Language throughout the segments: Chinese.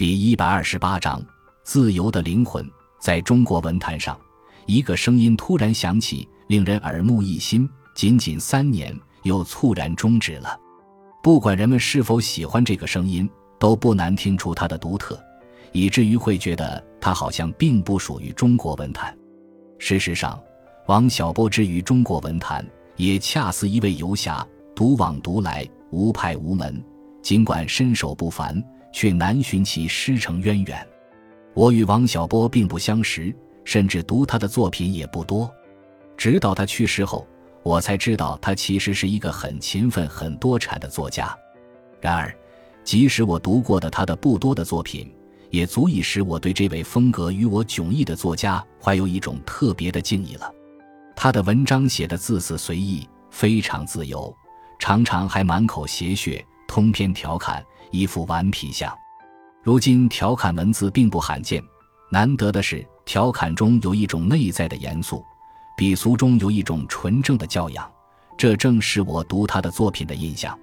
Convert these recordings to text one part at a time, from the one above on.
第一百二十八章：自由的灵魂。在中国文坛上，一个声音突然响起，令人耳目一新。仅仅三年，又猝然终止了。不管人们是否喜欢这个声音，都不难听出它的独特，以至于会觉得它好像并不属于中国文坛。事实上，王小波之于中国文坛，也恰似一位游侠，独往独来，无派无门。尽管身手不凡。却难寻其师承渊源。我与王小波并不相识，甚至读他的作品也不多。直到他去世后，我才知道他其实是一个很勤奋、很多产的作家。然而，即使我读过的他的不多的作品，也足以使我对这位风格与我迥异的作家怀有一种特别的敬意了。他的文章写的字字随意，非常自由，常常还满口邪谑，通篇调侃。一副顽皮相，如今调侃文字并不罕见，难得的是调侃中有一种内在的严肃，笔俗中有一种纯正的教养，这正是我读他的作品的印象。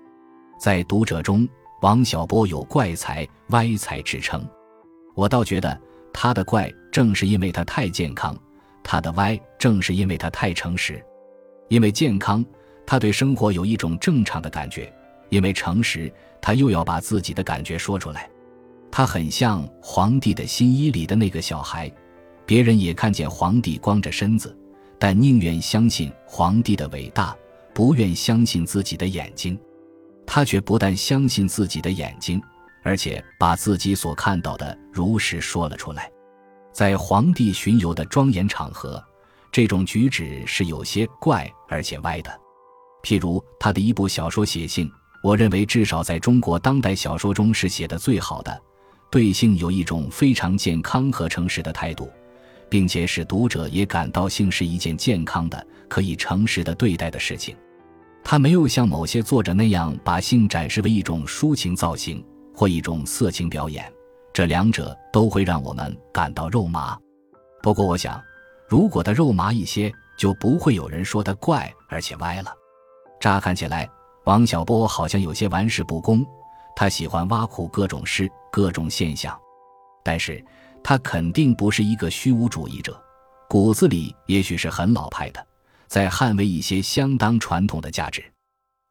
在读者中，王小波有怪才、歪才之称，我倒觉得他的怪正是因为他太健康，他的歪正是因为他太诚实。因为健康，他对生活有一种正常的感觉。因为诚实，他又要把自己的感觉说出来。他很像皇帝的新衣里的那个小孩，别人也看见皇帝光着身子，但宁愿相信皇帝的伟大，不愿相信自己的眼睛。他却不但相信自己的眼睛，而且把自己所看到的如实说了出来。在皇帝巡游的庄严场合，这种举止是有些怪而且歪的。譬如他的一部小说《写信》。我认为，至少在中国当代小说中是写的最好的。对性有一种非常健康和诚实的态度，并且使读者也感到性是一件健康的、可以诚实的对待的事情。他没有像某些作者那样把性展示为一种抒情造型或一种色情表演，这两者都会让我们感到肉麻。不过，我想，如果他肉麻一些，就不会有人说他怪而且歪了。乍看起来。王小波好像有些玩世不恭，他喜欢挖苦各种事、各种现象，但是他肯定不是一个虚无主义者，骨子里也许是很老派的，在捍卫一些相当传统的价值。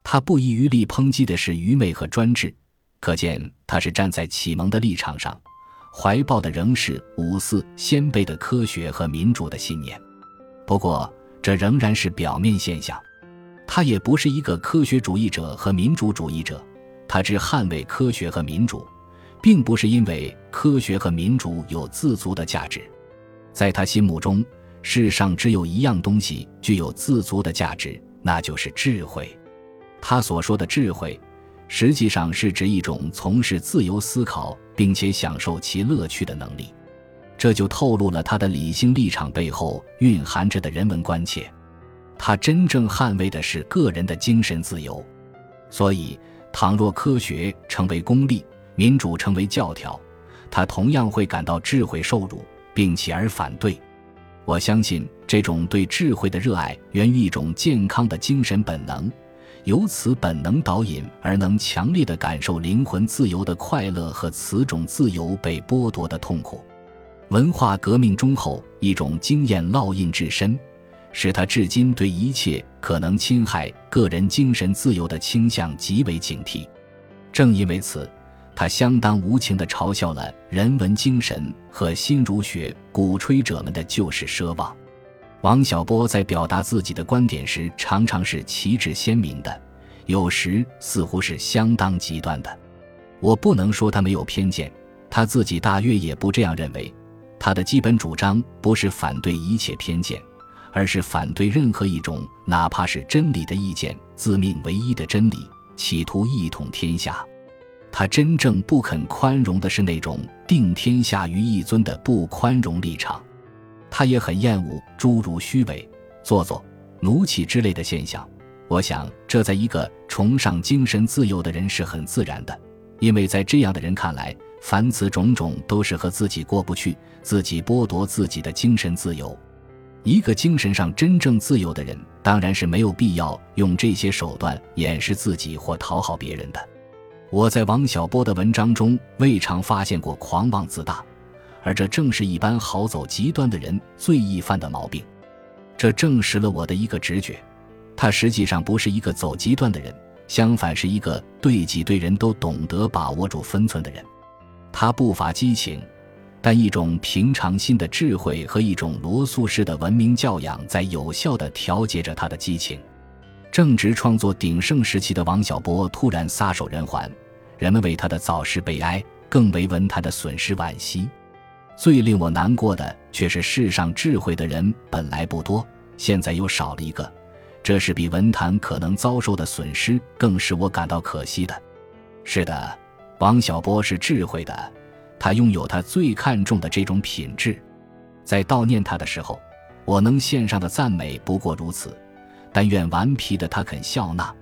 他不遗余力抨击的是愚昧和专制，可见他是站在启蒙的立场上，怀抱的仍是五四先辈的科学和民主的信念。不过，这仍然是表面现象。他也不是一个科学主义者和民主主义者，他只捍卫科学和民主，并不是因为科学和民主有自足的价值。在他心目中，世上只有一样东西具有自足的价值，那就是智慧。他所说的智慧，实际上是指一种从事自由思考并且享受其乐趣的能力。这就透露了他的理性立场背后蕴含着的人文关切。他真正捍卫的是个人的精神自由，所以，倘若科学成为功利，民主成为教条，他同样会感到智慧受辱，并起而反对。我相信，这种对智慧的热爱源于一种健康的精神本能，由此本能导引而能强烈的感受灵魂自由的快乐和此种自由被剥夺的痛苦。文化革命中后，一种经验烙印至深。使他至今对一切可能侵害个人精神自由的倾向极为警惕。正因为此，他相当无情地嘲笑了人文精神和新儒学鼓吹者们的旧式奢望。王小波在表达自己的观点时，常常是旗帜鲜明的，有时似乎是相当极端的。我不能说他没有偏见，他自己大约也不这样认为。他的基本主张不是反对一切偏见。而是反对任何一种哪怕是真理的意见，自命唯一的真理，企图一统天下。他真正不肯宽容的是那种定天下于一尊的不宽容立场。他也很厌恶诸如虚伪、做作、奴气之类的现象。我想，这在一个崇尚精神自由的人是很自然的，因为在这样的人看来，凡此种种都是和自己过不去，自己剥夺自己的精神自由。一个精神上真正自由的人，当然是没有必要用这些手段掩饰自己或讨好别人的。我在王小波的文章中未尝发现过狂妄自大，而这正是一般好走极端的人最易犯的毛病。这证实了我的一个直觉：他实际上不是一个走极端的人，相反是一个对己对人都懂得把握住分寸的人。他不乏激情，但一种平常心的智慧和一种罗素式的文明教养在有效地调节着他的激情。正值创作鼎盛时期的王小波突然撒手人寰，人们为他的早逝悲哀，更为文坛的损失惋惜。最令我难过的却是世上智慧的人本来不多，现在又少了一个，这是比文坛可能遭受的损失更使我感到可惜的。是的，王小波是智慧的，他拥有他最看重的这种品质。在悼念他的时候，我能献上的赞美不过如此。但愿顽皮的他肯笑纳，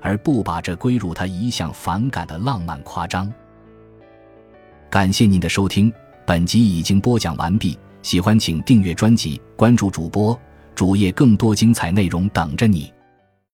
而不把这归入他一向反感的浪漫夸张。感谢您的收听，本集已经播讲完毕。喜欢请订阅专辑，关注主播主页，更多精彩内容等着你。